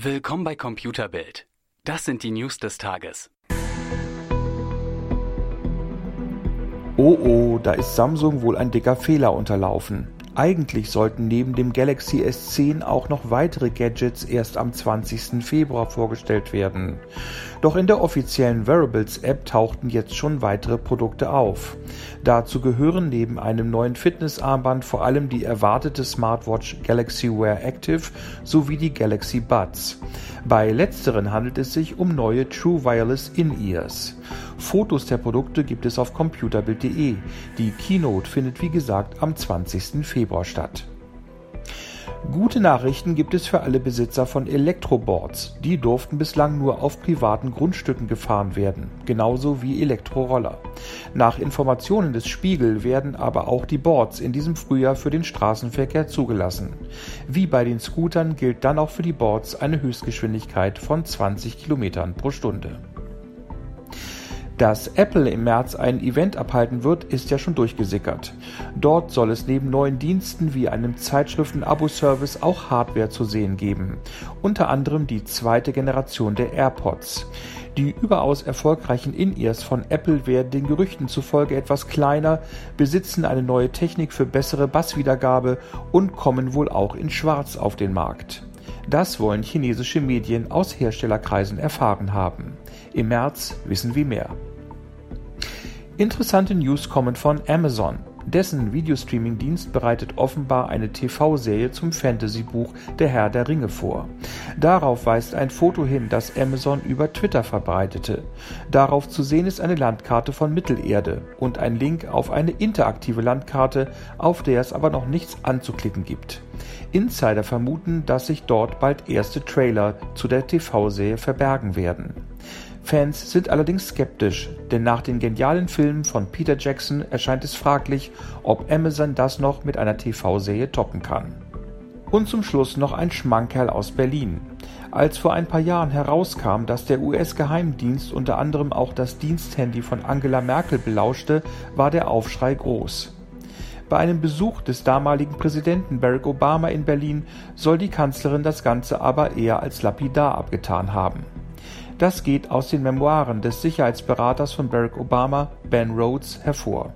Willkommen bei Computerbild. Das sind die News des Tages. Oh oh, da ist Samsung wohl ein dicker Fehler unterlaufen. Eigentlich sollten neben dem Galaxy S10 auch noch weitere Gadgets erst am 20. Februar vorgestellt werden. Doch in der offiziellen Wearables-App tauchten jetzt schon weitere Produkte auf. Dazu gehören neben einem neuen Fitnessarmband vor allem die erwartete Smartwatch Galaxy Wear Active sowie die Galaxy Buds. Bei letzteren handelt es sich um neue True Wireless In-Ears. Fotos der Produkte gibt es auf computerbild.de. Die Keynote findet wie gesagt am 20. Februar statt. Gute Nachrichten gibt es für alle Besitzer von Elektroboards. Die durften bislang nur auf privaten Grundstücken gefahren werden, genauso wie Elektroroller. Nach Informationen des Spiegel werden aber auch die Boards in diesem Frühjahr für den Straßenverkehr zugelassen. Wie bei den Scootern gilt dann auch für die Boards eine Höchstgeschwindigkeit von 20 Kilometern pro Stunde. Dass Apple im März ein Event abhalten wird, ist ja schon durchgesickert. Dort soll es neben neuen Diensten wie einem Zeitschriften-Abo-Service auch Hardware zu sehen geben. Unter anderem die zweite Generation der AirPods. Die überaus erfolgreichen In-Ears von Apple werden den Gerüchten zufolge etwas kleiner, besitzen eine neue Technik für bessere Basswiedergabe und kommen wohl auch in Schwarz auf den Markt. Das wollen chinesische Medien aus Herstellerkreisen erfahren haben. Im März wissen wir mehr. Interessante News kommen von Amazon. Dessen Videostreaming-Dienst bereitet offenbar eine TV-Serie zum Fantasy-Buch Der Herr der Ringe vor. Darauf weist ein Foto hin, das Amazon über Twitter verbreitete. Darauf zu sehen ist eine Landkarte von Mittelerde und ein Link auf eine interaktive Landkarte, auf der es aber noch nichts anzuklicken gibt. Insider vermuten, dass sich dort bald erste Trailer zu der TV-Serie verbergen werden. Fans sind allerdings skeptisch, denn nach den genialen Filmen von Peter Jackson erscheint es fraglich, ob Amazon das noch mit einer TV-Serie toppen kann. Und zum Schluss noch ein Schmankerl aus Berlin. Als vor ein paar Jahren herauskam, dass der US-Geheimdienst unter anderem auch das Diensthandy von Angela Merkel belauschte, war der Aufschrei groß. Bei einem Besuch des damaligen Präsidenten Barack Obama in Berlin soll die Kanzlerin das Ganze aber eher als lapidar abgetan haben. Das geht aus den Memoiren des Sicherheitsberaters von Barack Obama, Ben Rhodes, hervor.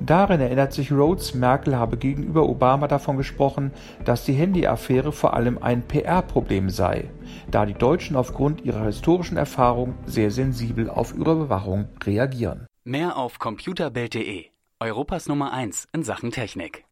Darin erinnert sich Rhodes, Merkel habe gegenüber Obama davon gesprochen, dass die Handy-Affäre vor allem ein PR-Problem sei, da die Deutschen aufgrund ihrer historischen Erfahrung sehr sensibel auf Überwachung reagieren. Mehr auf computerbild.de, Europas Nummer 1 in Sachen Technik.